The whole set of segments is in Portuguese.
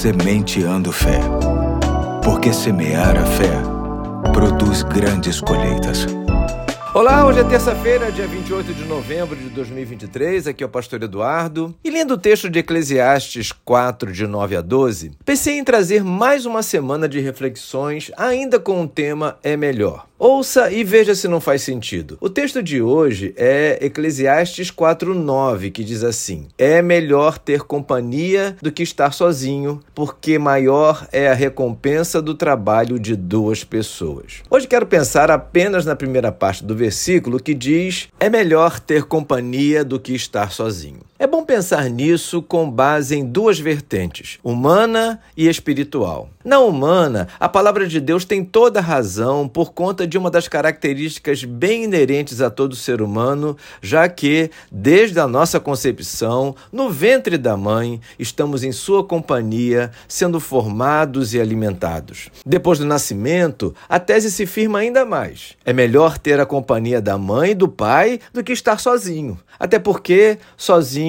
Sementeando Fé. Porque semear a fé produz grandes colheitas. Olá, hoje é terça-feira, dia 28 de novembro de 2023. Aqui é o pastor Eduardo. E lendo o texto de Eclesiastes 4, de 9 a 12, pensei em trazer mais uma semana de reflexões, ainda com o tema É Melhor. Ouça e veja se não faz sentido. O texto de hoje é Eclesiastes 4:9, que diz assim: É melhor ter companhia do que estar sozinho, porque maior é a recompensa do trabalho de duas pessoas. Hoje quero pensar apenas na primeira parte do versículo que diz: É melhor ter companhia do que estar sozinho. É bom pensar nisso com base em duas vertentes, humana e espiritual. Na humana, a palavra de Deus tem toda a razão por conta de uma das características bem inerentes a todo ser humano, já que, desde a nossa concepção, no ventre da mãe, estamos em sua companhia, sendo formados e alimentados. Depois do nascimento, a tese se firma ainda mais. É melhor ter a companhia da mãe e do pai do que estar sozinho, até porque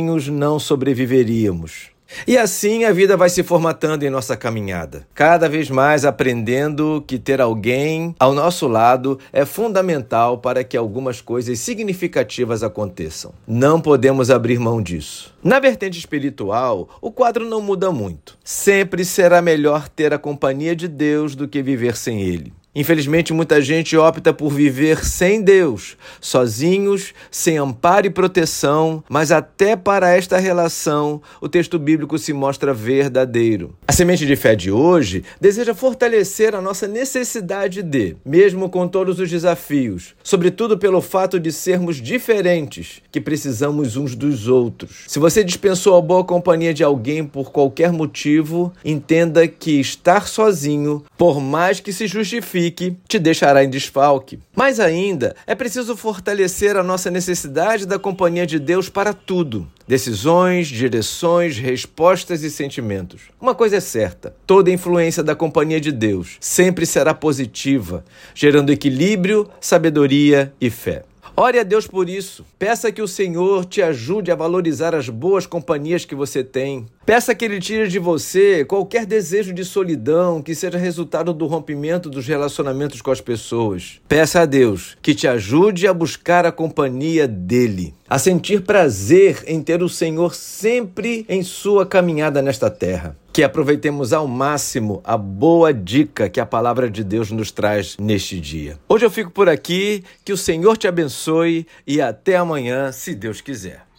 sozinhos não sobreviveríamos. E assim a vida vai se formatando em nossa caminhada, cada vez mais aprendendo que ter alguém ao nosso lado é fundamental para que algumas coisas significativas aconteçam. Não podemos abrir mão disso. Na vertente espiritual, o quadro não muda muito. Sempre será melhor ter a companhia de Deus do que viver sem Ele. Infelizmente, muita gente opta por viver sem Deus, sozinhos, sem amparo e proteção, mas até para esta relação o texto bíblico se mostra verdadeiro. A semente de fé de hoje deseja fortalecer a nossa necessidade de, mesmo com todos os desafios, sobretudo pelo fato de sermos diferentes, que precisamos uns dos outros. Se você dispensou a boa companhia de alguém por qualquer motivo, entenda que estar sozinho, por mais que se justifique, te deixará em desfalque. Mais ainda, é preciso fortalecer a nossa necessidade da companhia de Deus para tudo. Decisões, direções, respostas e sentimentos. Uma coisa é certa: toda influência da companhia de Deus sempre será positiva, gerando equilíbrio, sabedoria e fé. Ore a Deus por isso. Peça que o Senhor te ajude a valorizar as boas companhias que você tem. Peça que Ele tire de você qualquer desejo de solidão que seja resultado do rompimento dos relacionamentos com as pessoas. Peça a Deus que te ajude a buscar a companhia dEle, a sentir prazer em ter o Senhor sempre em sua caminhada nesta terra. Que aproveitemos ao máximo a boa dica que a palavra de Deus nos traz neste dia. Hoje eu fico por aqui, que o Senhor te abençoe e até amanhã, se Deus quiser.